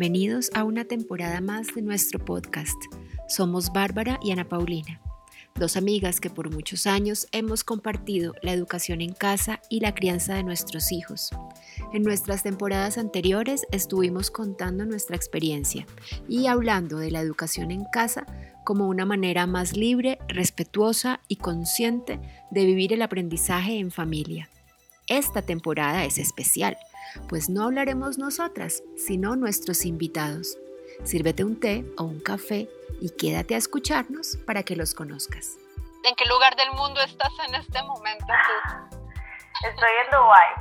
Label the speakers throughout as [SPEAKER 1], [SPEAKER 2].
[SPEAKER 1] bienvenidos a una temporada más de nuestro podcast. Somos Bárbara y Ana Paulina, dos amigas que por muchos años hemos compartido la educación en casa y la crianza de nuestros hijos. En nuestras temporadas anteriores estuvimos contando nuestra experiencia y hablando de la educación en casa como una manera más libre, respetuosa y consciente de vivir el aprendizaje en familia. Esta temporada es especial pues no hablaremos nosotras, sino nuestros invitados. Sírvete un té o un café y quédate a escucharnos para que los conozcas.
[SPEAKER 2] ¿En qué lugar del mundo estás en este momento tú?
[SPEAKER 3] Estoy en Dubái.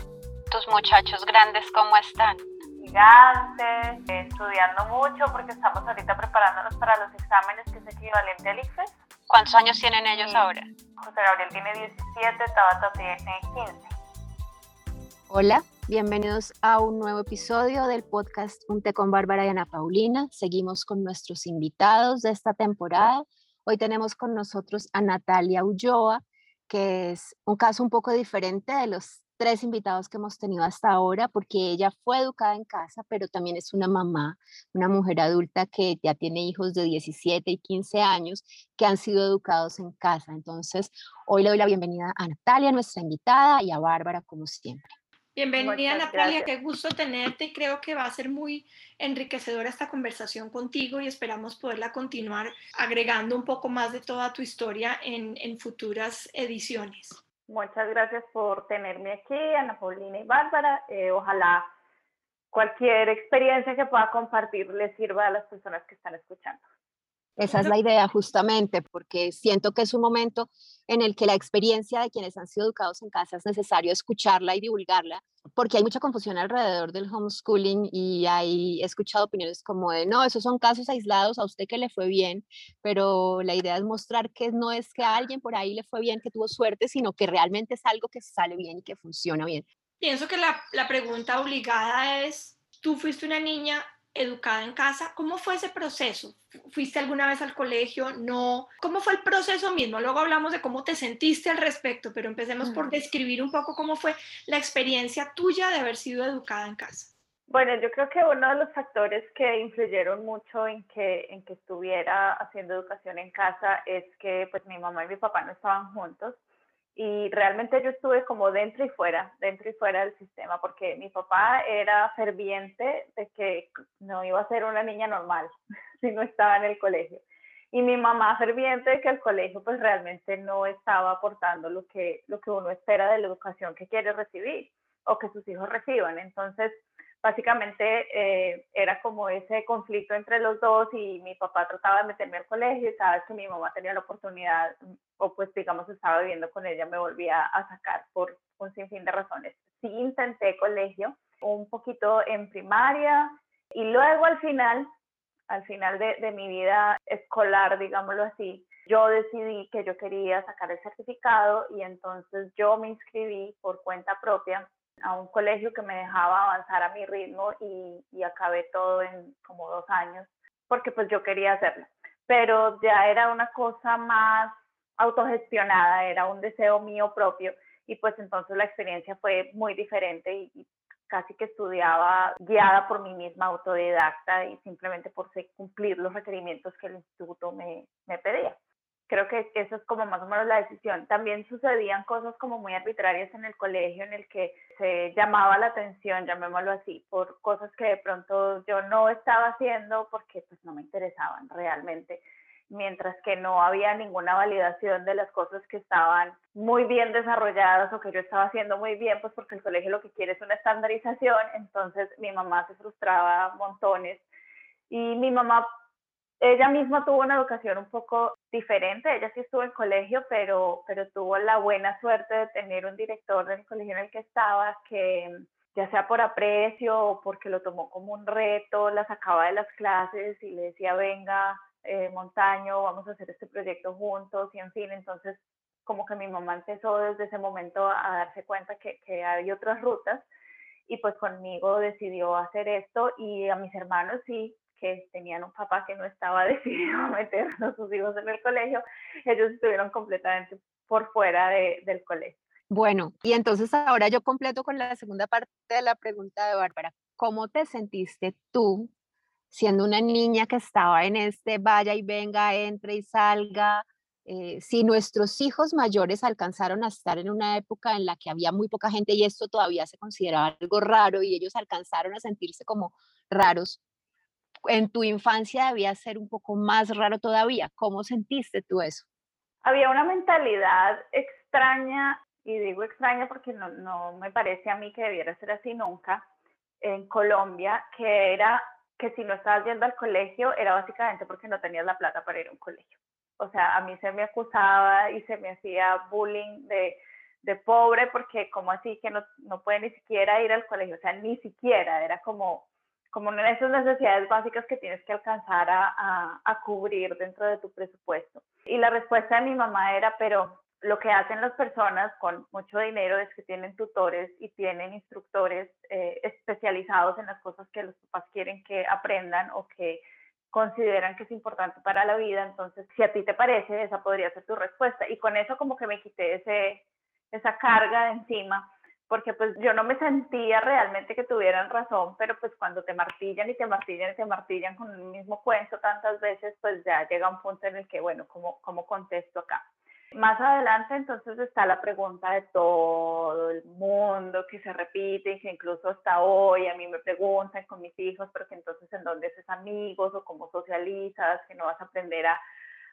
[SPEAKER 2] ¿Tus muchachos grandes cómo están?
[SPEAKER 3] Gigantes, estudiando mucho porque estamos ahorita preparándonos para los exámenes que es equivalente al ICFES.
[SPEAKER 2] ¿Cuántos años tienen ellos ahora?
[SPEAKER 3] José Gabriel tiene 17, Tabata tiene 15.
[SPEAKER 1] Hola, bienvenidos a un nuevo episodio del podcast Un té con Bárbara y Ana Paulina. Seguimos con nuestros invitados de esta temporada. Hoy tenemos con nosotros a Natalia Ulloa, que es un caso un poco diferente de los tres invitados que hemos tenido hasta ahora, porque ella fue educada en casa, pero también es una mamá, una mujer adulta que ya tiene hijos de 17 y 15 años que han sido educados en casa. Entonces, hoy le doy la bienvenida a Natalia, nuestra invitada, y a Bárbara, como siempre.
[SPEAKER 4] Bienvenida Natalia, qué gusto tenerte y creo que va a ser muy enriquecedora esta conversación contigo y esperamos poderla continuar agregando un poco más de toda tu historia en, en futuras ediciones.
[SPEAKER 3] Muchas gracias por tenerme aquí, Ana Paulina y Bárbara. Eh, ojalá cualquier experiencia que pueda compartir les sirva a las personas que están escuchando.
[SPEAKER 1] Esa es la idea justamente, porque siento que es un momento en el que la experiencia de quienes han sido educados en casa es necesario escucharla y divulgarla, porque hay mucha confusión alrededor del homeschooling y hay, he escuchado opiniones como de, no, esos son casos aislados, a usted que le fue bien, pero la idea es mostrar que no es que a alguien por ahí le fue bien, que tuvo suerte, sino que realmente es algo que sale bien y que funciona bien.
[SPEAKER 4] Pienso que la, la pregunta obligada es, tú fuiste una niña educada en casa. ¿Cómo fue ese proceso? ¿Fuiste alguna vez al colegio? No. ¿Cómo fue el proceso mismo? Luego hablamos de cómo te sentiste al respecto, pero empecemos por describir un poco cómo fue la experiencia tuya de haber sido educada en casa.
[SPEAKER 3] Bueno, yo creo que uno de los factores que influyeron mucho en que, en que estuviera haciendo educación en casa es que pues mi mamá y mi papá no estaban juntos y realmente yo estuve como dentro y fuera, dentro y fuera del sistema, porque mi papá era ferviente de que no iba a ser una niña normal si no estaba en el colegio. Y mi mamá ferviente de que el colegio pues realmente no estaba aportando lo que, lo que uno espera de la educación que quiere recibir o que sus hijos reciban. Entonces, básicamente eh, era como ese conflicto entre los dos y mi papá trataba de meterme al colegio y sabes que mi mamá tenía la oportunidad o pues digamos estaba viviendo con ella, me volvía a sacar por un sinfín de razones. Sí intenté colegio un poquito en primaria y luego al final, al final de, de mi vida escolar, digámoslo así, yo decidí que yo quería sacar el certificado y entonces yo me inscribí por cuenta propia a un colegio que me dejaba avanzar a mi ritmo y, y acabé todo en como dos años, porque pues yo quería hacerlo. Pero ya era una cosa más autogestionada, era un deseo mío propio y pues entonces la experiencia fue muy diferente y, casi que estudiaba guiada por mí misma, autodidacta y simplemente por cumplir los requerimientos que el instituto me, me pedía creo que eso es como más o menos la decisión. También sucedían cosas como muy arbitrarias en el colegio en el que se llamaba la atención, llamémoslo así, por cosas que de pronto yo no estaba haciendo porque pues no me interesaban realmente, mientras que no había ninguna validación de las cosas que estaban muy bien desarrolladas o que yo estaba haciendo muy bien, pues porque el colegio lo que quiere es una estandarización, entonces mi mamá se frustraba montones y mi mamá ella misma tuvo una educación un poco diferente, ella sí estuvo en colegio, pero, pero tuvo la buena suerte de tener un director del colegio en el que estaba que ya sea por aprecio o porque lo tomó como un reto, la sacaba de las clases y le decía, venga, eh, Montaño, vamos a hacer este proyecto juntos y en fin, entonces como que mi mamá empezó desde ese momento a darse cuenta que, que hay otras rutas y pues conmigo decidió hacer esto y a mis hermanos sí, que tenían un papá que no estaba decidido a meter a sus hijos en el colegio, ellos estuvieron completamente por fuera de, del colegio.
[SPEAKER 1] Bueno, y entonces ahora yo completo con la segunda parte de la pregunta de Bárbara. ¿Cómo te sentiste tú siendo una niña que estaba en este vaya y venga, entre y salga, eh, si nuestros hijos mayores alcanzaron a estar en una época en la que había muy poca gente y esto todavía se consideraba algo raro y ellos alcanzaron a sentirse como raros, en tu infancia debía ser un poco más raro todavía. ¿Cómo sentiste tú eso?
[SPEAKER 3] Había una mentalidad extraña, y digo extraña porque no, me parece a mí que debiera ser así nunca, en Colombia, que era que si no estabas yendo al colegio era básicamente porque no tenías la plata para ir a un colegio. O sea, a mí se me acusaba y se me hacía bullying de, de pobre porque como así que no, no puede ni siquiera ir al colegio, o sea, ni siquiera, era como como esas necesidades básicas que tienes que alcanzar a, a, cubrir dentro de tu presupuesto. Y la respuesta de mi mamá era, pero lo que hacen las personas con mucho dinero es que tienen tutores y tienen instructores eh, especializados en las cosas que los papás quieren que aprendan o que consideran que es importante para la vida. Entonces, si a ti te parece, esa podría ser tu respuesta. Y con eso como que me quité ese, esa carga de encima porque pues yo no me sentía realmente que tuvieran razón, pero pues cuando te martillan y te martillan y te martillan con el mismo cuento tantas veces, pues ya llega un punto en el que, bueno, ¿cómo, cómo contesto acá? Más adelante entonces está la pregunta de todo el mundo que se repite y que incluso hasta hoy a mí me preguntan con mis hijos, pero que entonces en dónde haces amigos o cómo socializas, que no vas a aprender a,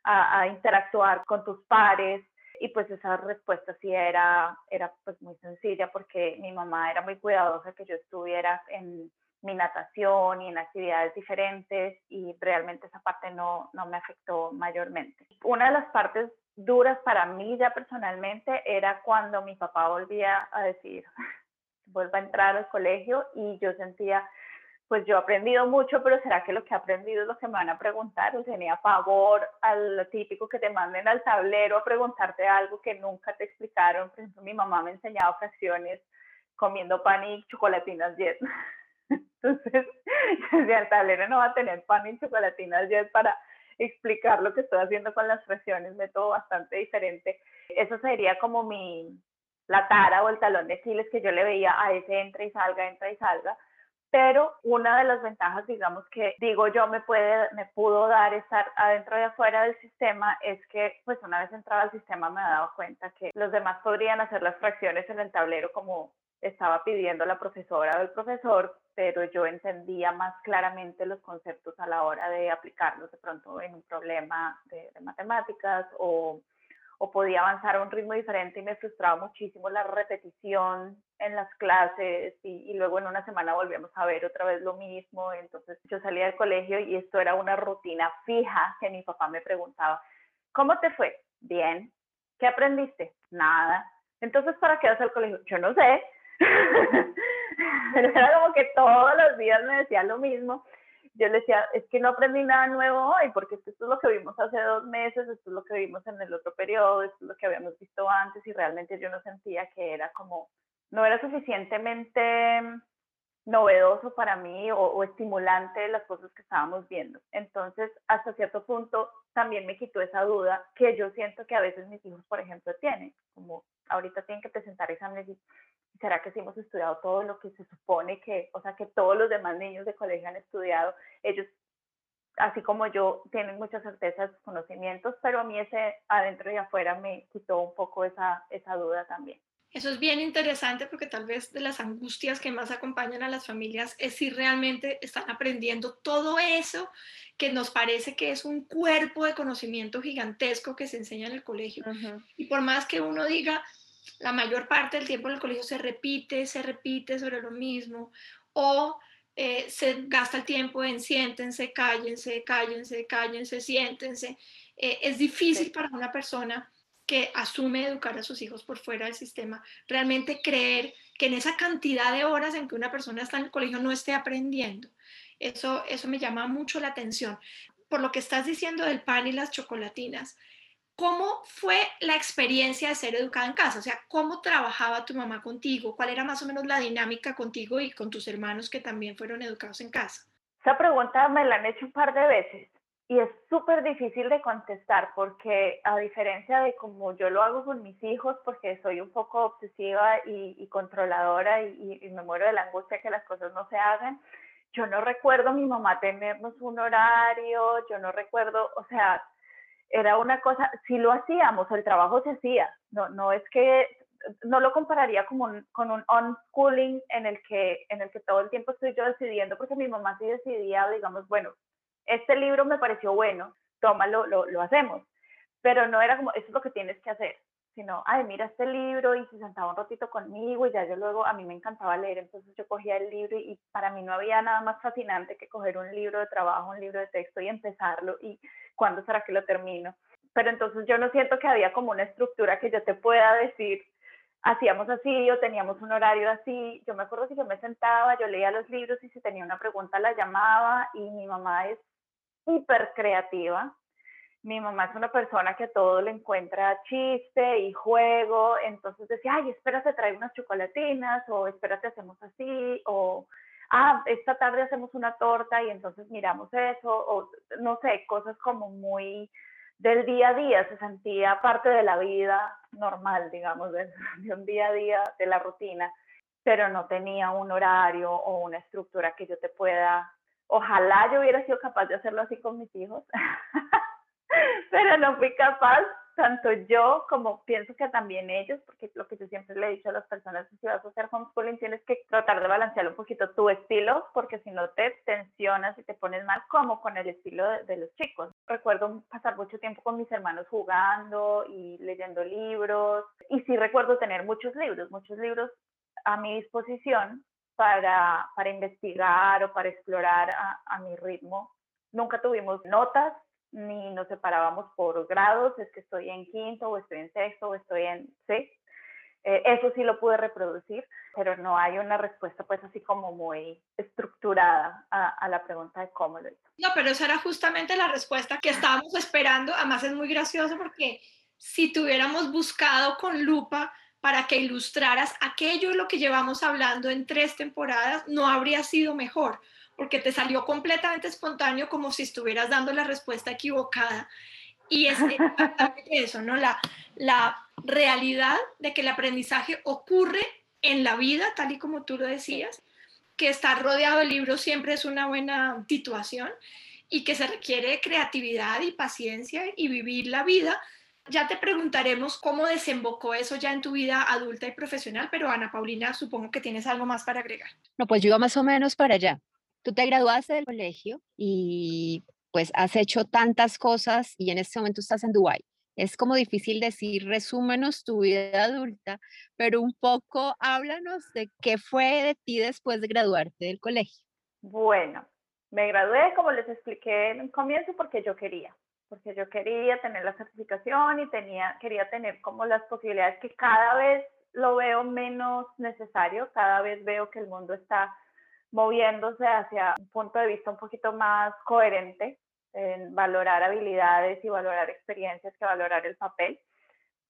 [SPEAKER 3] a, a interactuar con tus pares. Y pues esa respuesta sí era, era pues muy sencilla porque mi mamá era muy cuidadosa que yo estuviera en mi natación y en actividades diferentes y realmente esa parte no, no me afectó mayormente. Una de las partes duras para mí ya personalmente era cuando mi papá volvía a decir, vuelva a entrar al colegio y yo sentía pues yo he aprendido mucho, pero ¿será que lo que he aprendido es lo que me van a preguntar? O tenía favor al típico que te manden al tablero a preguntarte algo que nunca te explicaron. Por ejemplo, mi mamá me enseñaba fracciones comiendo pan y chocolatinas jet. Entonces, el tablero no va a tener pan y chocolatinas jet para explicar lo que estoy haciendo con las fracciones, método bastante diferente. Eso sería como mi, la tara o el talón de Aquiles que yo le veía a ese entra y salga, entra y salga pero una de las ventajas, digamos, que digo yo me, puede, me pudo dar estar adentro y afuera del sistema es que, pues una vez entraba al sistema me daba cuenta que los demás podrían hacer las fracciones en el tablero como estaba pidiendo la profesora o el profesor, pero yo entendía más claramente los conceptos a la hora de aplicarlos de pronto en un problema de, de matemáticas o o podía avanzar a un ritmo diferente y me frustraba muchísimo la repetición en las clases y, luego en una semana volvíamos a ver otra vez lo mismo. Entonces yo salía del colegio y esto era una rutina fija que mi papá me preguntaba, ¿cómo te fue? Bien. ¿Qué aprendiste? Nada. Entonces, ¿para qué vas al colegio? Yo no sé. Pero era como que todos los días me decía lo mismo yo le decía, es que no aprendí nada nuevo hoy, porque esto es lo que vimos hace dos meses, esto es lo que vimos en el otro periodo, esto es lo que habíamos visto antes y realmente yo no sentía que era como, no era suficientemente novedoso para mí o, o estimulante las cosas que estábamos viendo. Entonces, hasta cierto punto, también me quitó esa duda que yo siento que a veces mis hijos, por ejemplo, tienen, como ahorita tienen que presentar exámenes y ¿será que si hemos estudiado todo lo que se supone que, o sea, que todos los demás niños de colegio han estudiado? Ellos, así como yo, tienen muchas certezas, conocimientos, pero a mí ese adentro y afuera me quitó un poco esa, esa duda también.
[SPEAKER 4] Eso es bien interesante porque tal vez de las angustias que más acompañan a las familias es si realmente están aprendiendo todo eso que nos parece que es un cuerpo de conocimiento gigantesco que se enseña en el colegio. Y por más que uno diga, la mayor parte del tiempo en el colegio se repite, se repite sobre lo mismo, o eh, se gasta el tiempo en siéntense, cállense, cállense, cállense, siéntense. Eh, es difícil para una persona que asume educar a sus hijos por fuera del sistema, realmente creer que en esa cantidad de horas en que una persona está en el colegio no esté aprendiendo. Eso, eso me llama mucho la atención. Por lo que estás diciendo del pan y las chocolatinas, ¿Cómo fue la experiencia de ser educada en casa? O sea, ¿cómo trabajaba tu mamá contigo? ¿Cuál era más o menos la dinámica contigo y con tus hermanos que también fueron educados en casa?
[SPEAKER 3] Esa pregunta me la han hecho un par de veces y es súper difícil de contestar porque a diferencia de como yo lo hago con mis hijos, porque soy un poco obsesiva y, controladora y, y me muero de la angustia que las cosas no se hagan, yo no recuerdo a mi mamá tenernos un horario, yo no recuerdo, o sea, era una cosa, si lo hacíamos, el trabajo se hacía, no, no es que, no lo compararía como con un unschooling en el, que, en el que todo el tiempo estoy yo decidiendo, porque mi mamá sí decidía, digamos, bueno, este libro me pareció bueno, tómalo, lo, lo hacemos, pero no era como, eso es lo que tienes que hacer, sino, ay, mira este libro y se sentaba un ratito conmigo y ya yo luego, a mí me encantaba leer, entonces yo cogía el libro y, para mí no había nada más fascinante que coger un libro de trabajo, un libro de texto y empezarlo y cuándo será que lo termino. Pero entonces yo no siento que había como una estructura que yo te pueda decir, hacíamos así o teníamos un horario así. Yo me acuerdo que yo me sentaba, yo leía los libros y si tenía una pregunta la llamaba y mi mamá es hiper creativa mi mamá es una persona que todo le encuentra chiste y juego, entonces decía, ay, espérate, trae unas chocolatinas, o espérate, hacemos así, o, ah, esta tarde hacemos una torta y entonces miramos eso, o no sé, cosas como muy del día a día, se sentía parte de la vida normal, digamos, de, de un día a día, de la rutina, pero no tenía un horario o una estructura que yo te pueda, ojalá yo hubiera sido capaz de hacerlo así con mis hijos. pero no fui capaz, tanto yo como pienso que también ellos, porque lo que yo siempre le he dicho a las personas si vas a hacer homeschooling tienes que tratar de balancear un poquito tu estilo, porque si no te tensionas y te pones mal, como con el estilo de, de los chicos. Recuerdo pasar mucho tiempo con mis hermanos jugando y leyendo libros, y sí recuerdo tener muchos libros, muchos libros a mi disposición para, para investigar o para explorar a, a mi ritmo. Nunca tuvimos notas, ni nos separábamos por grados, es que estoy en quinto o estoy en sexto o estoy en sí. Eh, eso sí lo pude reproducir, pero no hay una respuesta pues así como muy estructurada a, a, la pregunta de cómo lo hizo.
[SPEAKER 4] No, pero esa era justamente la respuesta que estábamos esperando. Además es muy gracioso porque si tuviéramos buscado con lupa para que ilustraras aquello de lo que llevamos hablando en tres temporadas, no habría sido mejor porque te salió completamente espontáneo como si estuvieras dando la respuesta equivocada. Y es exactamente eso, ¿no? La, la realidad de que el aprendizaje ocurre en la vida, tal y como tú lo decías, que estar rodeado de libros siempre es una buena situación y que se requiere creatividad y paciencia y vivir la vida. Ya te preguntaremos cómo desembocó eso ya en tu vida adulta y profesional, pero Ana Paulina, supongo que tienes algo más para agregar.
[SPEAKER 1] No, pues yo iba más o menos para allá. Tú te graduaste del colegio y pues has hecho tantas cosas y en este momento estás en Dubái. Es como difícil decir, resúmenos tu vida adulta, pero un poco háblanos de qué fue de ti después de graduarte del colegio.
[SPEAKER 3] Bueno, me gradué, como les expliqué en un comienzo, porque yo quería, porque yo quería tener la certificación y tenía, quería tener como las posibilidades que cada vez lo veo menos necesario, cada vez veo que el mundo está moviéndose hacia un punto de vista un poquito más coherente en valorar habilidades y valorar experiencias que valorar el papel.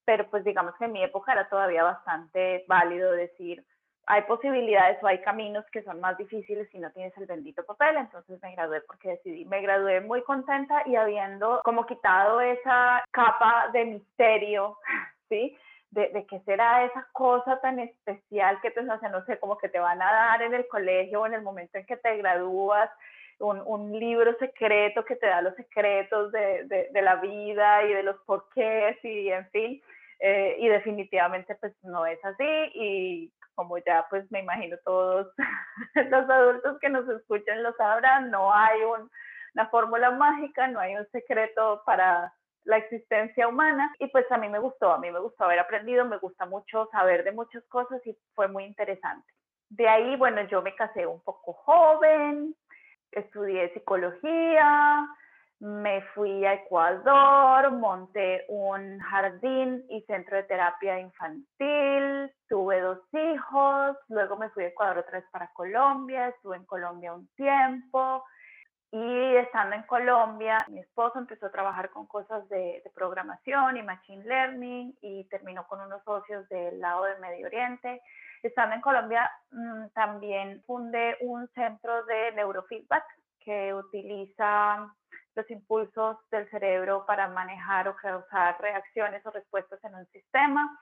[SPEAKER 3] Pero pues digamos que en mi época era todavía bastante válido decir, hay posibilidades o hay caminos que son más difíciles si no tienes el bendito papel, entonces me gradué porque decidí, me gradué muy contenta y habiendo como quitado esa capa de misterio, ¿sí? De, de qué será esa cosa tan especial que te hace, no sé, como que te van a dar en el colegio o en el momento en que te gradúas, un, un libro secreto que te da los secretos de, de, de, la vida y de los porqués y en fin. Eh, y definitivamente pues no es así y como ya pues me imagino todos los adultos que nos escuchan lo sabrán, no hay un, una fórmula mágica, no hay un secreto para la existencia humana y pues a mí me gustó, a mí me gustó haber aprendido, me gusta mucho saber de muchas cosas y fue muy interesante. De ahí, bueno, yo me casé un poco joven, estudié psicología, me fui a Ecuador, monté un jardín y centro de terapia infantil, tuve dos hijos, luego me fui a Ecuador otra vez para Colombia, estuve en Colombia un tiempo, y estando en Colombia, mi esposo empezó a trabajar con cosas de, programación y machine learning y terminó con unos socios del lado del Medio Oriente. Estando en Colombia, mmm, también fundé un centro de neurofeedback que utiliza los impulsos del cerebro para manejar o causar reacciones o respuestas en un sistema.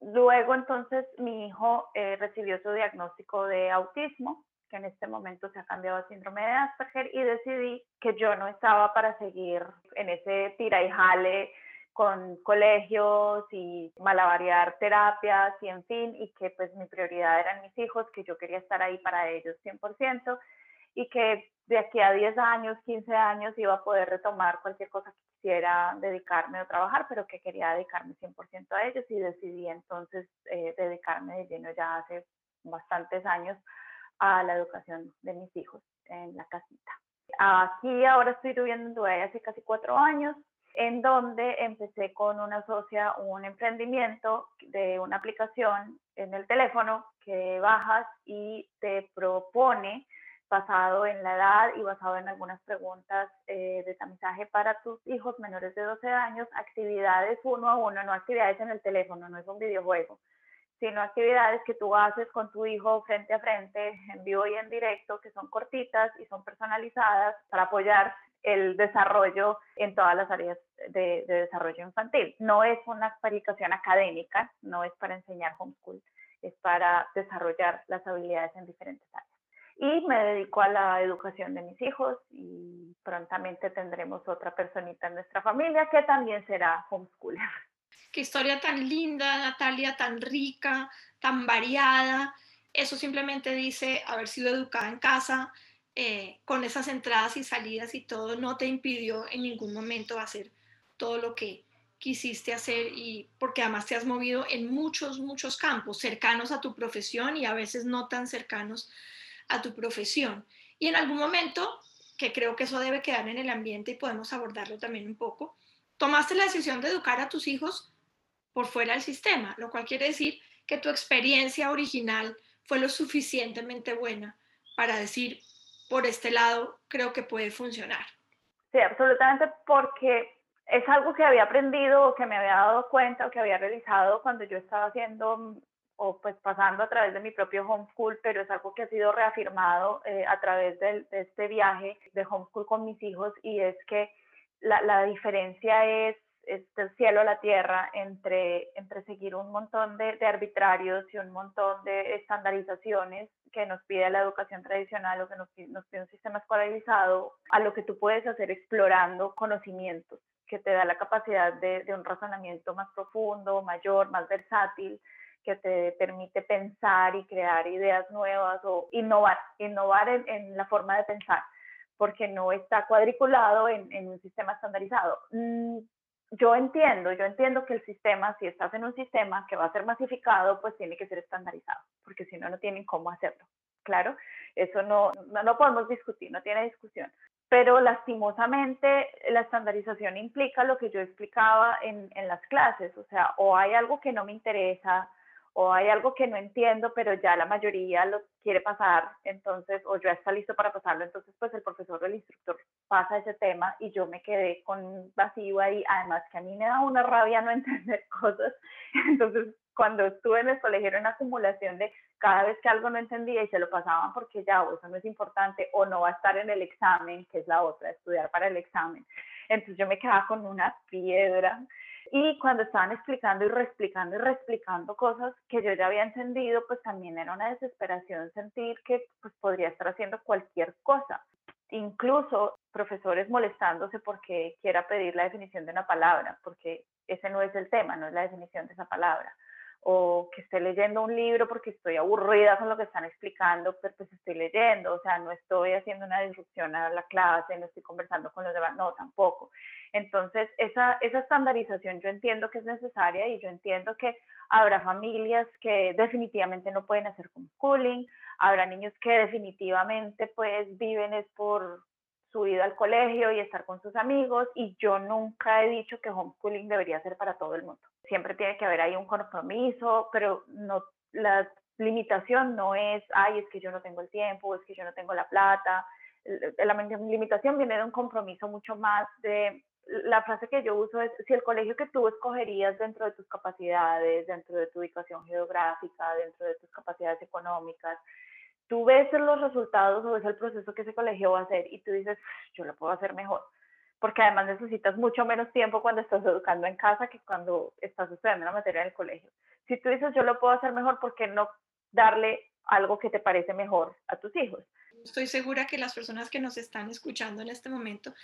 [SPEAKER 3] Luego entonces mi hijo eh, recibió su diagnóstico de autismo que en este momento se ha cambiado a síndrome de Asperger, y decidí que yo no estaba para seguir en ese tira y jale con colegios y malabarear terapias y en fin, y que pues mi prioridad eran mis hijos, que yo quería estar ahí para ellos 100% y que de aquí a 10 años, 15 años iba a poder retomar cualquier cosa que quisiera dedicarme o trabajar, pero que quería dedicarme 100% a ellos y decidí entonces eh, dedicarme de lleno ya hace bastantes años a la educación de mis hijos en la casita. Aquí ahora estoy viviendo en Dubái hace casi cuatro años, en donde empecé con una socia un emprendimiento de una aplicación en el teléfono que bajas y te propone basado en la edad y basado en algunas preguntas eh, de tamizaje para tus hijos menores de 12 años, actividades uno a uno, no actividades en el teléfono, no es un videojuego, sino actividades que tú haces con tu hijo frente a frente, en vivo y en directo, que son cortitas y son personalizadas para apoyar el desarrollo en todas las áreas de, de desarrollo infantil. No es una aplicación académica, no es para enseñar homeschool, es para desarrollar las habilidades en diferentes áreas y me dedico a la educación de mis hijos y prontamente tendremos otra personita en nuestra familia que también será homeschooler.
[SPEAKER 4] Qué historia tan linda, Natalia, tan rica, tan variada. Eso simplemente dice haber sido educada en casa, eh, con esas entradas y salidas y todo, no te impidió en ningún momento hacer todo lo que quisiste hacer y porque además te has movido en muchos, muchos campos cercanos a tu profesión y a veces no tan cercanos a tu profesión. Y en algún momento, que creo que eso debe quedar en el ambiente y podemos abordarlo también un poco, tomaste la decisión de educar a tus hijos por fuera del sistema, lo cual quiere decir que tu experiencia original fue lo suficientemente buena para decir, por este lado, creo que puede funcionar.
[SPEAKER 3] Sí, absolutamente, porque es algo que había aprendido o que me había dado cuenta o que había realizado cuando yo estaba haciendo o pues pasando a través de mi propio homeschool, pero es algo que ha sido reafirmado eh, a través de, este viaje de homeschool con mis hijos y es que la, la diferencia es, es, del cielo a la tierra entre, entre seguir un montón de, de, arbitrarios y un montón de estandarizaciones que nos pide la educación tradicional o que nos, pide un sistema escolarizado, a lo que tú puedes hacer explorando conocimientos que te da la capacidad de, de un razonamiento más profundo, mayor, más versátil, que te permite pensar y crear ideas nuevas o innovar, innovar en, la forma de pensar, porque no está cuadriculado en, un sistema estandarizado. Mm, yo entiendo, yo entiendo que el sistema, si estás en un sistema que va a ser masificado, pues tiene que ser estandarizado, porque si no, no tienen cómo hacerlo. Claro, eso no, no, podemos discutir, no tiene discusión pero lastimosamente la estandarización implica lo que yo explicaba en, en, las clases, o sea, o hay algo que no me interesa, o hay algo que no entiendo, pero ya la mayoría lo quiere pasar, entonces, o ya está listo para pasarlo, entonces pues el profesor o el instructor pasa ese tema y yo me quedé con vacío ahí, además que a mí me da una rabia no entender cosas, entonces cuando estuve en el colegio era una acumulación de cada vez que algo no entendía y se lo pasaban porque ya, o eso no es importante, o no va a estar en el examen, que es la otra, estudiar para el examen. Entonces yo me quedaba con una piedra y cuando estaban explicando y reexplicando y reexplicando cosas que yo ya había entendido, pues también era una desesperación sentir que pues podría estar haciendo cualquier cosa. Incluso profesores molestándose porque quiera pedir la definición de una palabra, porque ese no es el tema, no es la definición de esa palabra o que esté leyendo un libro porque estoy aburrida con lo que están explicando, pero pues estoy leyendo, o sea, no estoy haciendo una disrupción a la clase, no estoy conversando con los demás, no, tampoco. Entonces, esa, esa estandarización yo entiendo que es necesaria y yo entiendo que habrá familias que definitivamente no pueden hacer homeschooling, habrá niños que definitivamente pues viven es por su ida al colegio y estar con sus amigos y yo nunca he dicho que homeschooling debería ser para todo el mundo siempre tiene que haber ahí un compromiso, pero no, la limitación no es, ay, es que yo no tengo el tiempo, es que yo no tengo la plata. La limitación viene de un compromiso mucho más de, la frase que yo uso es, si el colegio que tú escogerías dentro de tus capacidades, dentro de tu ubicación geográfica, dentro de tus capacidades económicas, tú ves los resultados o ves el proceso que ese colegio va a hacer y tú dices, yo lo puedo hacer mejor porque además necesitas mucho menos tiempo cuando estás educando en casa que cuando estás estudiando la materia en el colegio. Si tú dices, yo lo puedo hacer mejor, ¿por qué no darle algo que te parece mejor a tus hijos.
[SPEAKER 4] Estoy segura que las personas que nos están escuchando en este momento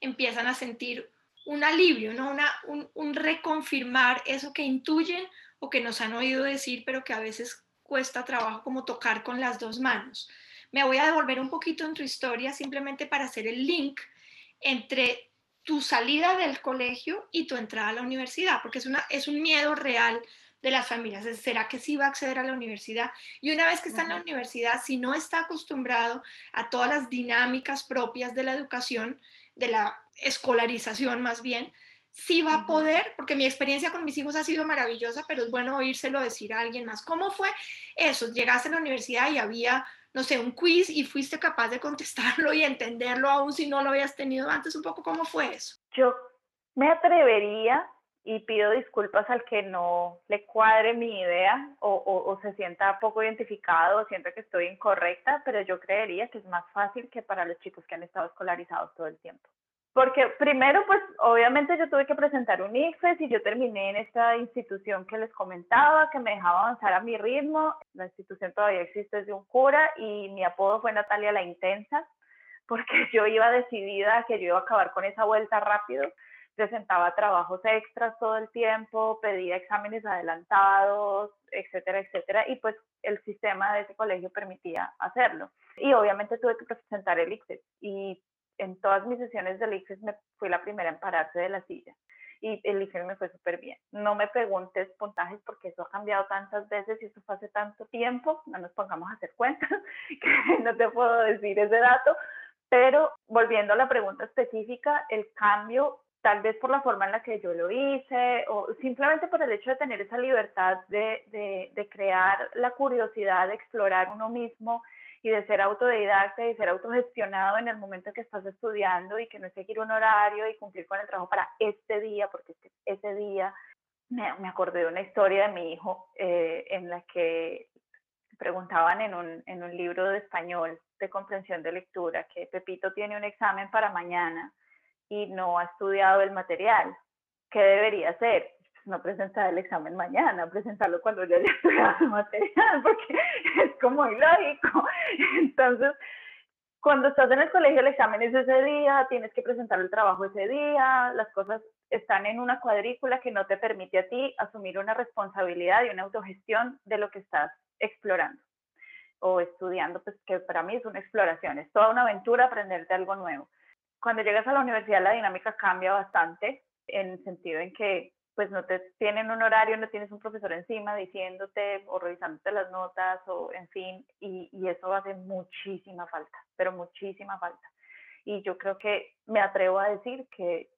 [SPEAKER 4] empiezan a sentir un alivio, ¿no? Una, un, un reconfirmar eso que intuyen o que nos han oído decir, pero que a veces cuesta trabajo como tocar con las dos manos. Me voy a devolver un poquito en tu historia simplemente para hacer el link entre tu salida del colegio y tu entrada a la universidad, porque es, una, es un miedo real de las familias. ¿Será que sí va a acceder a la universidad? Y una vez que está en la universidad, si no está acostumbrado a todas las dinámicas propias de la educación, de la escolarización más bien, sí va a poder, porque mi experiencia con mis hijos ha sido maravillosa, pero es bueno oírselo decir a alguien más. ¿Cómo fue eso? Llegaste a la universidad y había no sé, un quiz y fuiste capaz de contestarlo y entenderlo aún si no lo habías tenido antes, un poco cómo fue eso.
[SPEAKER 3] Yo me atrevería y pido disculpas al que no le cuadre mi idea o, o, se sienta poco identificado o sienta que estoy incorrecta, pero yo creería que es más fácil que para los chicos que han estado escolarizados todo el tiempo. Porque primero, pues obviamente yo tuve que presentar un ICFES y yo terminé en esta institución que les comentaba, que me dejaba avanzar a mi ritmo. La institución todavía existe desde un cura y mi apodo fue Natalia la Intensa, porque yo iba decidida que yo iba a acabar con esa vuelta rápido. Presentaba trabajos extras todo el tiempo, pedía exámenes adelantados, etcétera, etcétera. Y pues el sistema de ese colegio permitía hacerlo. Y obviamente tuve que presentar el ICFES. Y en todas mis sesiones del ICFES me fui la primera en pararse de la silla y el ICFES me fue súper bien. No me preguntes puntajes porque eso ha cambiado tantas veces y eso fue hace tanto tiempo, no nos pongamos a hacer cuentas, que no te puedo decir ese dato, pero volviendo a la pregunta específica, el cambio tal vez por la forma en la que yo lo hice o simplemente por el hecho de tener esa libertad de, de, de crear la curiosidad de explorar uno mismo y de ser autodidacta y ser autogestionado en el momento que estás estudiando y que no es seguir un horario y cumplir con el trabajo para este día, porque ese día me, me acordé de una historia de mi hijo eh, en la que preguntaban en un, en un libro de español de comprensión de lectura que Pepito tiene un examen para mañana y no ha estudiado el material. ¿Qué debería hacer? No presentar el examen mañana, presentarlo cuando ya haya el material, porque es como ilógico. Entonces, cuando estás en el colegio, el examen es ese día, tienes que presentar el trabajo ese día, las cosas están en una cuadrícula que no te permite a ti asumir una responsabilidad y una autogestión de lo que estás explorando o estudiando, pues que para mí es una exploración, es toda una aventura aprenderte algo nuevo. Cuando llegas a la universidad la dinámica cambia bastante en el sentido en que pues no te tienen un horario, no tienes un profesor encima diciéndote o revisándote las notas o en fin, y, y eso hace muchísima falta, pero muchísima falta. Y yo creo que me atrevo a decir que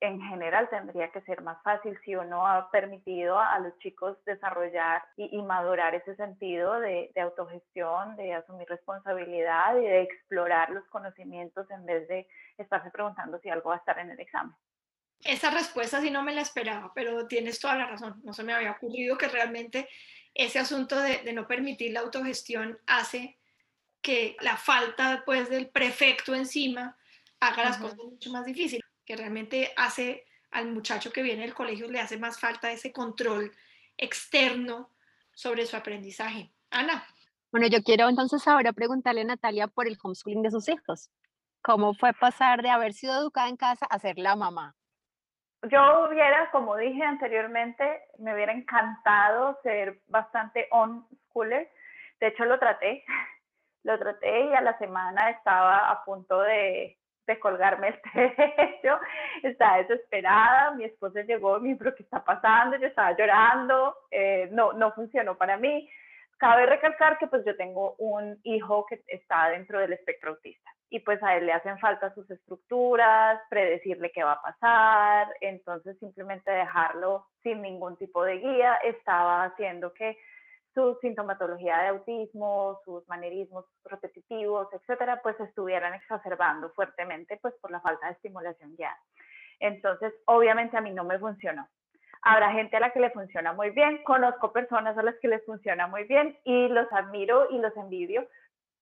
[SPEAKER 3] en general tendría que ser más fácil si uno ha permitido a, los chicos desarrollar y, madurar ese sentido de, de, autogestión, de asumir responsabilidad y de explorar los conocimientos en vez de estarse preguntando si algo va a estar en el examen.
[SPEAKER 4] Esa respuesta sí no me la esperaba, pero tienes toda la razón. No se me había ocurrido que realmente ese asunto de, no permitir la autogestión hace que la falta pues, del prefecto encima haga las cosas mucho más difíciles, que realmente hace al muchacho que viene del colegio le hace más falta ese control externo sobre su aprendizaje. Ana.
[SPEAKER 1] Bueno, yo quiero entonces ahora preguntarle a Natalia por el homeschooling de sus hijos. ¿Cómo fue pasar de haber sido educada en casa a ser la mamá?
[SPEAKER 3] Yo hubiera, como dije anteriormente, me hubiera encantado ser bastante on-schooler. De hecho, lo traté, lo traté y a la semana estaba a punto de, de colgarme el techo, estaba desesperada, mi esposo llegó me dijo, ¿qué está pasando? Yo estaba llorando, eh, no, no funcionó para mí. Cabe recalcar que pues yo tengo un hijo que está dentro del espectro autista y pues a él le hacen falta sus estructuras, predecirle qué va a pasar, entonces simplemente dejarlo sin ningún tipo de guía estaba haciendo que su sintomatología de autismo, sus manerismos repetitivos, etcétera, pues estuvieran exacerbando fuertemente pues por la falta de estimulación guiada. Entonces, obviamente a mí no me funcionó. Habrá gente a la que le funciona muy bien, conozco personas a las que les funciona muy bien y los admiro y los envidio,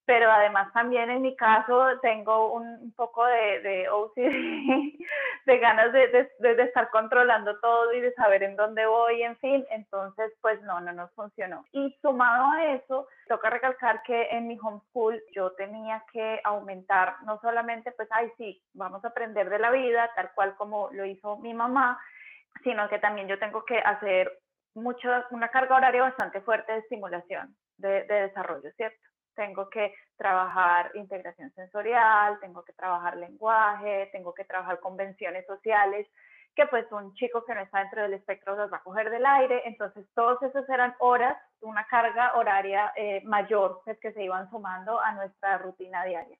[SPEAKER 3] pero además también en mi caso tengo un, poco de, de ganas de, de, estar controlando todo y de saber en dónde voy, en fin, entonces pues no, no nos funcionó. Y sumado a eso, toca recalcar que en mi homeschool yo tenía que aumentar no solamente pues, ay sí, vamos a aprender de la vida, tal cual como lo hizo mi mamá, sino que también yo tengo que hacer mucho, una carga horaria bastante fuerte de estimulación, de desarrollo, ¿cierto? Tengo que trabajar integración sensorial, tengo que trabajar lenguaje, tengo que trabajar convenciones sociales, que pues un chico que no está dentro del espectro los va a coger del aire, entonces todos esos eran horas, una carga horaria eh, mayor pues, que se iban sumando a nuestra rutina diaria.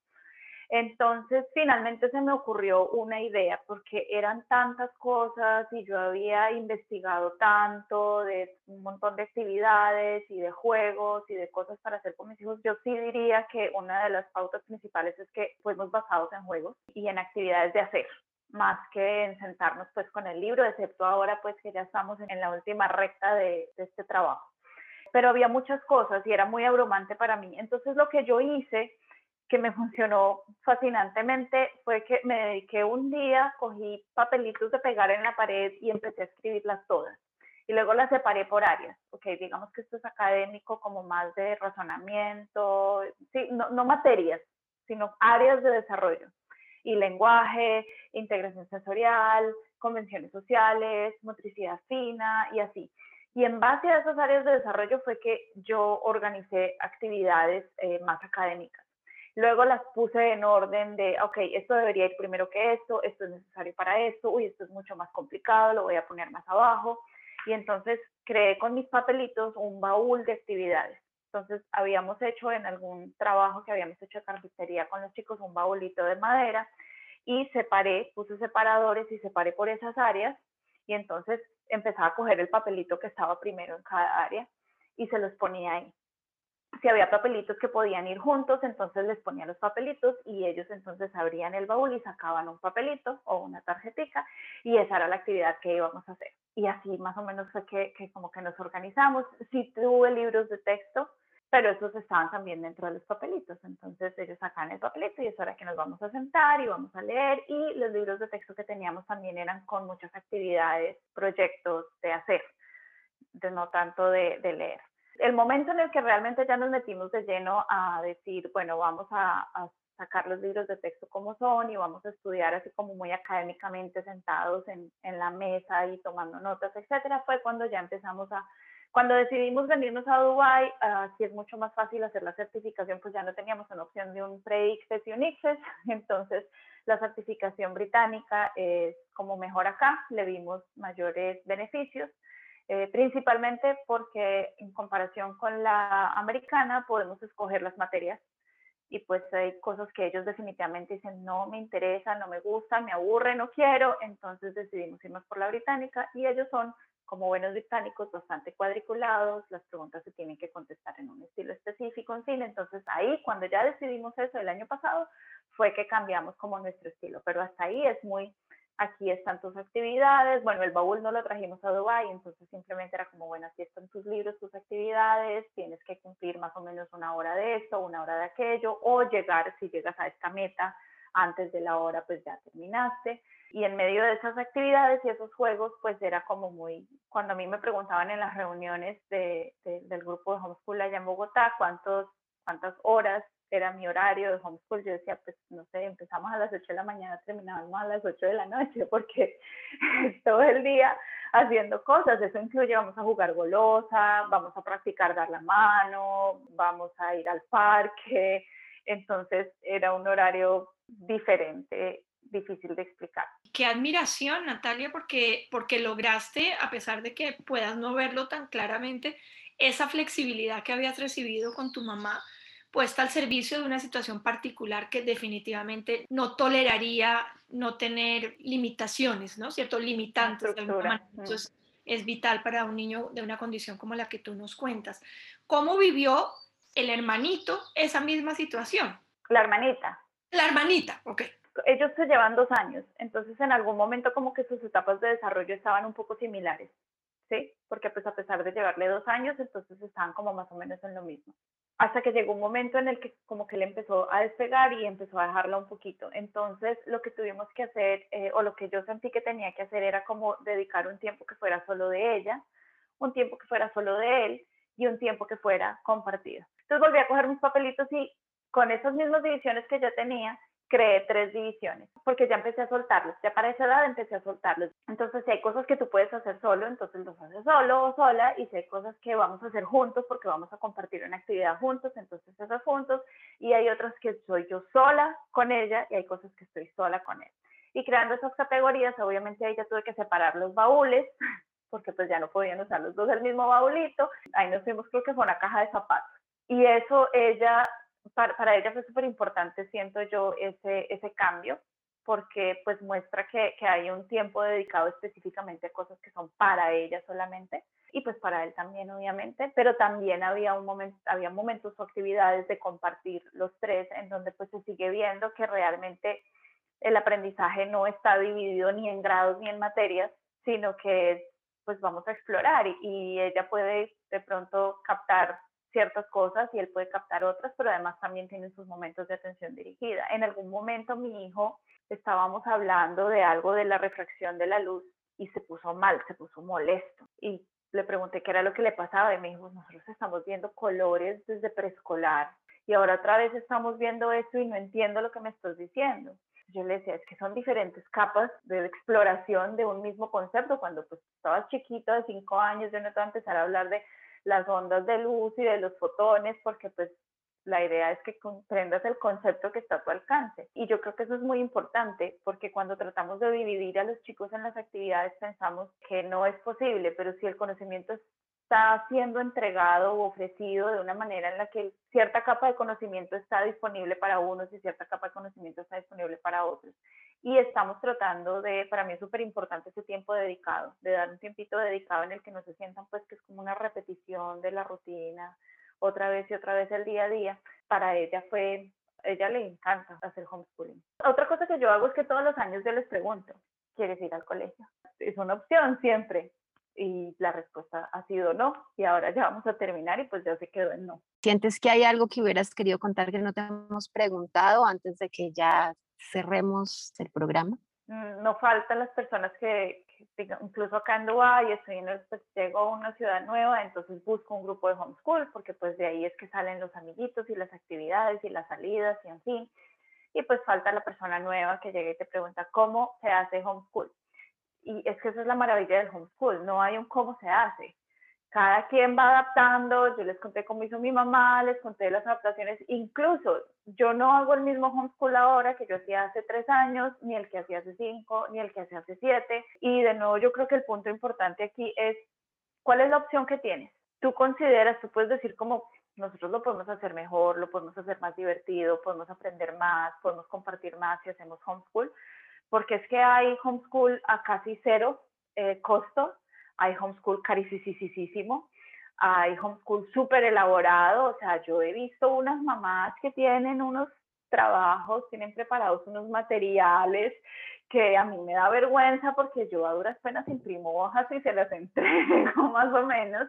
[SPEAKER 3] Entonces, finalmente se me ocurrió una idea, porque eran tantas cosas y yo había investigado tanto de un montón de actividades y de juegos y de cosas para hacer con mis hijos. Yo sí diría que una de las pautas principales es que fuimos basados en juegos y en actividades de hacer más que en sentarnos pues con el libro, excepto ahora pues que ya estamos en la última recta de, de este trabajo. Pero había muchas cosas y era muy abrumante para mí. Entonces lo que yo hice que me funcionó fascinantemente fue que me dediqué un día, cogí papelitos de pegar en la pared y empecé a escribirlas todas. Y luego las separé por áreas. Ok, digamos que esto es académico como más de razonamiento, sí, no, no materias, sino áreas de desarrollo. Y lenguaje, integración sensorial, convenciones sociales, motricidad fina y así. Y en base a esas áreas de desarrollo fue que yo organicé actividades eh, más académicas. Luego las puse en orden de, ok, esto debería ir primero que esto, esto es necesario para esto, uy, esto es mucho más complicado, lo voy a poner más abajo. Y entonces creé con mis papelitos un baúl de actividades. Entonces habíamos hecho en algún trabajo que habíamos hecho de carpintería con los chicos un baúlito de madera y separé, puse separadores y separé por esas áreas y entonces empezaba a coger el papelito que estaba primero en cada área y se los ponía ahí si había papelitos que podían ir juntos, entonces les ponía los papelitos y ellos entonces abrían el baúl y sacaban un papelito o una tarjetita y esa era la actividad que íbamos a hacer. Y así más o menos fue que, que como que nos organizamos. Sí tuve libros de texto, pero esos estaban también dentro de los papelitos. Entonces ellos sacaban el papelito y eso era que nos vamos a sentar y vamos a leer. Y los libros de texto que teníamos también eran con muchas actividades, proyectos de hacer, de no tanto de, de leer el momento en el que realmente ya nos metimos de lleno a decir, bueno, vamos a, sacar los libros de texto como son y vamos a estudiar así como muy académicamente sentados en, la mesa y tomando notas, etcétera, fue cuando ya empezamos a, cuando decidimos venirnos a Dubái, así es mucho más fácil hacer la certificación, pues ya no teníamos una opción de un pre-ICFES y un ICFES, entonces la certificación británica es como mejor acá, le vimos mayores beneficios. Eh, principalmente porque en comparación con la americana podemos escoger las materias y pues hay cosas que ellos definitivamente dicen no me interesa, no me gusta, me aburre, no quiero, entonces decidimos irnos por la británica y ellos son como buenos británicos bastante cuadriculados, las preguntas se tienen que contestar en un estilo específico, en fin, entonces ahí cuando ya decidimos eso el año pasado fue que cambiamos como nuestro estilo, pero hasta ahí es muy aquí están tus actividades, bueno, el baúl no lo trajimos a Dubái, entonces simplemente era como, bueno, aquí están tus libros, tus actividades, tienes que cumplir más o menos una hora de esto, una hora de aquello, o llegar, si llegas a esta meta antes de la hora, pues ya terminaste. Y en medio de esas actividades y esos juegos, pues era como muy, cuando a mí me preguntaban en las reuniones de, del grupo de homeschool allá en Bogotá, cuántos, cuántas horas era mi horario de homeschool, yo decía, pues no sé, empezamos a las 8 de la mañana, terminábamos a las 8 de la noche, porque todo el día haciendo cosas, eso incluye, vamos a jugar golosa, vamos a practicar dar la mano, vamos a ir al parque, entonces era un horario diferente, difícil de explicar.
[SPEAKER 4] Qué admiración, Natalia, porque, porque lograste, a pesar de que puedas no verlo tan claramente, esa flexibilidad que habías recibido con tu mamá puesta al servicio de una situación particular que definitivamente no toleraría no tener limitaciones, ¿no? Cierto, limitantes. De Entonces, es vital para un niño de una condición como la que tú nos cuentas. ¿Cómo vivió el hermanito esa misma situación?
[SPEAKER 3] La hermanita.
[SPEAKER 4] La hermanita, ok.
[SPEAKER 3] Ellos se llevan dos años, entonces en algún momento como que sus etapas de desarrollo estaban un poco similares, ¿sí? Porque pues a pesar de llevarle dos años, entonces estaban como más o menos en lo mismo. Hasta que llegó un momento en el que como que le empezó a despegar y empezó a dejarla un poquito. Entonces lo que tuvimos que hacer, eh, o lo que yo sentí que tenía que hacer era como dedicar un tiempo que fuera solo de ella, un tiempo que fuera solo de él y un tiempo que fuera compartido. Entonces volví a coger mis papelitos y con esas mismas divisiones que ya tenía, creé tres divisiones, porque ya empecé a soltarlos, ya para esa edad empecé a soltarlos. Entonces, si hay cosas que tú puedes hacer solo, entonces los haces solo o sola, y si hay cosas que vamos a hacer juntos, porque vamos a compartir una actividad juntos, entonces esas juntos, y hay otras que soy yo sola con ella, y hay cosas que estoy sola con él. Y creando esas categorías, obviamente ahí ya tuve que separar los baúles, porque pues ya no podían usar los dos el mismo baúlito, ahí nos fuimos creo que fue una caja de zapatos. Y eso ella para, ella fue súper importante, siento yo, ese, ese cambio, porque pues muestra que, que, hay un tiempo dedicado específicamente a cosas que son para ella solamente y pues para él también obviamente, pero también había, un momento, había momentos o actividades de compartir los tres en donde pues se sigue viendo que realmente el aprendizaje no está dividido ni en grados ni en materias, sino que pues vamos a explorar y, y ella puede de pronto captar ciertas cosas y él puede captar otras, pero además también tiene sus momentos de atención dirigida. En algún momento mi hijo estábamos hablando de algo de la refracción de la luz y se puso mal, se puso molesto y le pregunté qué era lo que le pasaba y me dijo, nosotros estamos viendo colores desde preescolar y ahora otra vez estamos viendo esto y no entiendo lo que me estás diciendo. Yo le decía, es que son diferentes capas de exploración de un mismo concepto. Cuando pues estabas chiquito de cinco años, yo no te voy a empezar a hablar de las ondas de luz y de los fotones, porque pues la idea es que comprendas el concepto que está a tu alcance. Y yo creo que eso es muy importante porque cuando tratamos de dividir a los chicos en las actividades pensamos que no es posible, pero si el conocimiento está siendo entregado o ofrecido de una manera en la que cierta capa de conocimiento está disponible para unos y cierta capa de conocimiento está disponible para otros y estamos tratando de, para mí es súper importante ese tiempo dedicado, de dar un tiempito dedicado en el que no se sientan pues que es como una repetición de la rutina, otra vez y otra vez el día a día. Para ella fue, ella le encanta hacer homeschooling. Otra cosa que yo hago es que todos los años yo les pregunto, ¿quieres ir al colegio? Es una opción siempre. Y la respuesta ha sido no, y ahora ya vamos a terminar y pues ya se quedó en no.
[SPEAKER 1] ¿Sientes que hay algo que hubieras querido contar que no te hemos preguntado antes de que ya cerremos el programa?
[SPEAKER 3] Mm, no faltan las personas que, incluso acá en Dubái, estoy en el, pues, llego a una ciudad nueva, entonces busco un grupo de homeschool, porque pues de ahí es que salen los amiguitos y las actividades y las salidas y en fin. Y pues falta la persona nueva que llegue y te pregunta cómo se hace homeschool. Y es que esa es la maravilla del homeschool, no hay un cómo se hace cada quien va adaptando, yo les conté cómo hizo mi mamá, les conté las adaptaciones, incluso yo no hago el mismo homeschool ahora que yo hacía hace tres años, ni el que hacía hace cinco, ni el que hacía hace siete, y de nuevo yo creo que el punto importante aquí es, ¿cuál es la opción que tienes? Tú consideras, tú puedes decir como, nosotros lo podemos hacer mejor, lo podemos hacer más divertido, podemos aprender más, podemos compartir más si hacemos homeschool, porque es que hay homeschool a casi cero eh, costo, hay homeschool carísimo, hay homeschool súper elaborado, o sea, yo he visto unas mamás que tienen unos trabajos, tienen preparados unos materiales que a mí me da vergüenza porque yo a duras penas imprimo hojas y se las entrego más o menos.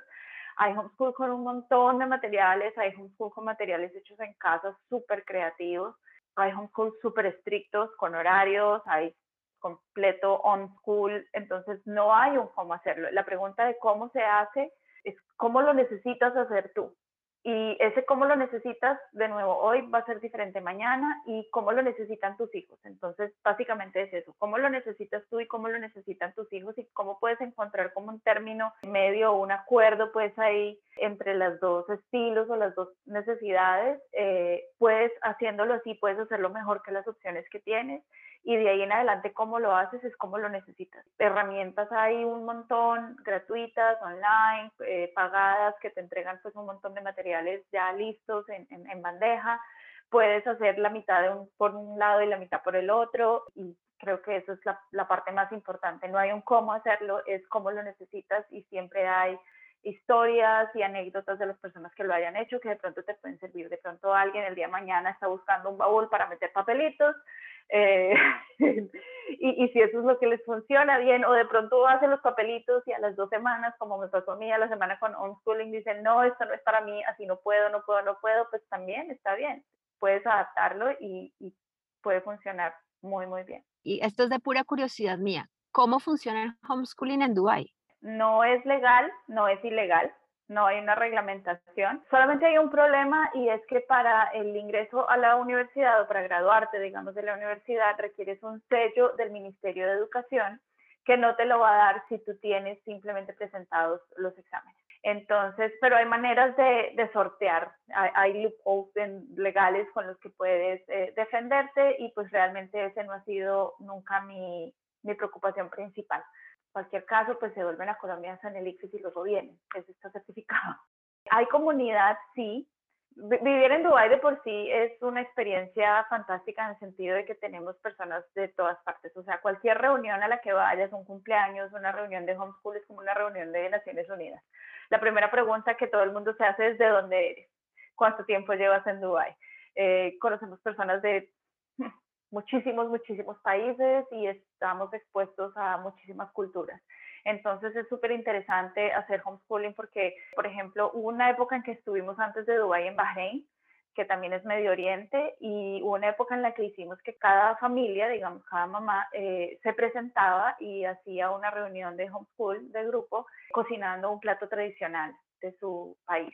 [SPEAKER 3] Hay homeschool con un montón de materiales, hay homeschool con materiales hechos en casa súper creativos, hay homeschool súper estrictos con horarios, hay completo on school, entonces no hay un cómo hacerlo. La pregunta de cómo se hace es cómo lo necesitas hacer tú. Y ese cómo lo necesitas, de nuevo, hoy va a ser diferente mañana y cómo lo necesitan tus hijos. Entonces, básicamente es eso, cómo lo necesitas tú y cómo lo necesitan tus hijos y cómo puedes encontrar como un término medio o un acuerdo, pues ahí entre los dos estilos o las dos necesidades, eh, puedes haciéndolo así, puedes hacerlo mejor que las opciones que tienes y de ahí en adelante cómo lo haces es cómo lo necesitas. Herramientas hay un montón, gratuitas, online, eh, pagadas, que te entregan pues un montón de materiales ya listos en, en, bandeja. Puedes hacer la mitad de un, por un lado y la mitad por el otro y creo que eso es la, la parte más importante. No hay un cómo hacerlo, es cómo lo necesitas y siempre hay historias y anécdotas de las personas que lo hayan hecho que de pronto te pueden servir. De pronto alguien el día de mañana está buscando un baúl para meter papelitos Eh, y, y, si eso es lo que les funciona bien, o de pronto hacen los papelitos y a las dos semanas, como me pasó a mí a la semana con homeschooling, dicen, no, esto no es para mí, así no puedo, no puedo, no puedo, pues también está bien. Puedes adaptarlo y, y puede funcionar muy, muy bien.
[SPEAKER 1] Y esto es de pura curiosidad mía. ¿Cómo funciona el homeschooling en Dubái?
[SPEAKER 3] No es legal, no es ilegal no hay una reglamentación. Solamente hay un problema y es que para el ingreso a la universidad o para graduarte, digamos, de la universidad, requieres un sello del Ministerio de Educación que no te lo va a dar si tú tienes simplemente presentados los exámenes. Entonces, pero hay maneras de, sortear, hay, loopholes legales con los que puedes eh, defenderte y pues realmente ese no ha sido nunca mi, mi preocupación principal cualquier caso, pues se vuelven a Colombia San Elixir y luego vienen, eso está certificado. Hay comunidad, sí. Vivir en Dubái de por sí es una experiencia fantástica en el sentido de que tenemos personas de todas partes. O sea, cualquier reunión a la que vayas, un cumpleaños, una reunión de homeschool es como una reunión de Naciones Unidas. La primera pregunta que todo el mundo se hace es ¿de dónde eres? ¿Cuánto tiempo llevas en Dubái? Eh, conocemos personas de muchísimos, muchísimos países y estamos expuestos a muchísimas culturas. Entonces es súper interesante hacer homeschooling porque, por ejemplo, hubo una época en que estuvimos antes de Dubái en Bahrein, que también es Medio Oriente, y hubo una época en la que hicimos que cada familia, digamos, cada mamá, eh, se presentaba y hacía una reunión de homeschool, de grupo, cocinando un plato tradicional de su país.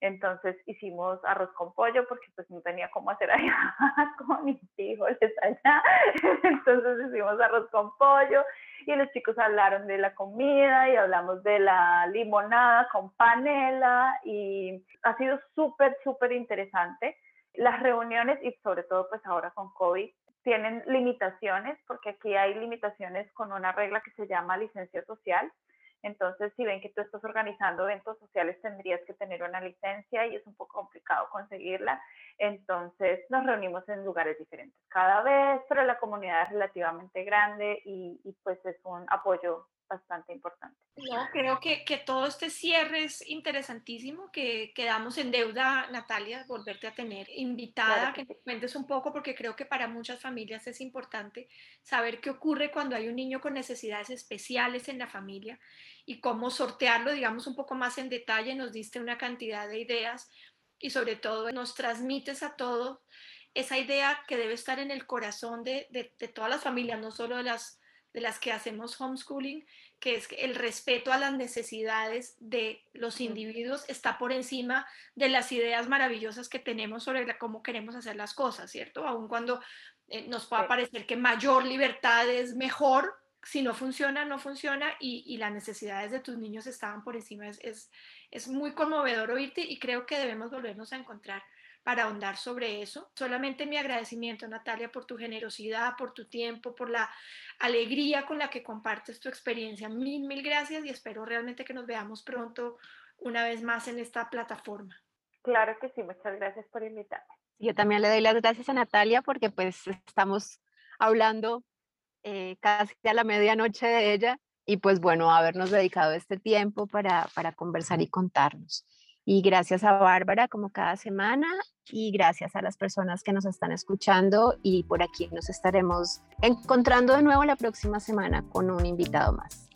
[SPEAKER 3] Entonces hicimos arroz con pollo porque pues no tenía cómo hacer allá con mis hijos allá. Entonces hicimos arroz con pollo y los chicos hablaron de la comida y hablamos de la limonada con panela y ha sido súper, súper interesante. Las reuniones y sobre todo pues ahora con COVID tienen limitaciones porque aquí hay limitaciones con una regla que se llama licencia social entonces, si ven que tú estás organizando eventos sociales, tendrías que tener una licencia y es un poco complicado conseguirla. Entonces, nos reunimos en lugares diferentes cada vez, pero la comunidad es relativamente grande y, pues es un apoyo bastante importante.
[SPEAKER 4] No, creo que, que, todo este cierre es interesantísimo, que quedamos en deuda, Natalia, volverte a tener invitada, que, que te cuentes un poco, porque creo que para muchas familias es importante saber qué ocurre cuando hay un niño con necesidades especiales en la familia y cómo sortearlo, digamos, un poco más en detalle. Nos diste una cantidad de ideas y sobre todo nos transmites a todos esa idea que debe estar en el corazón de, de, de todas las familias, no solo de las de las que hacemos homeschooling, que es que el respeto a las necesidades de los individuos está por encima de las ideas maravillosas que tenemos sobre cómo queremos hacer las cosas, ¿cierto? Aun cuando eh, nos pueda parecer que mayor libertad es mejor, si no funciona, no funciona y, las necesidades de tus niños estaban por encima. Es, es, es muy conmovedor oírte y creo que debemos volvernos a encontrar para ahondar sobre eso. Solamente mi agradecimiento, Natalia, por tu generosidad, por tu tiempo, por la alegría con la que compartes tu experiencia. Mil, mil gracias y espero realmente que nos veamos pronto una vez más en esta plataforma.
[SPEAKER 3] Claro que sí, muchas gracias por invitarme.
[SPEAKER 1] Yo también le doy las gracias a Natalia porque pues estamos hablando eh, casi a la medianoche de ella y pues bueno, habernos dedicado este tiempo para, para conversar y contarnos. Y gracias a Bárbara, como cada semana, y gracias a las personas que nos están escuchando. Y por aquí nos estaremos encontrando de nuevo la próxima semana con un invitado más.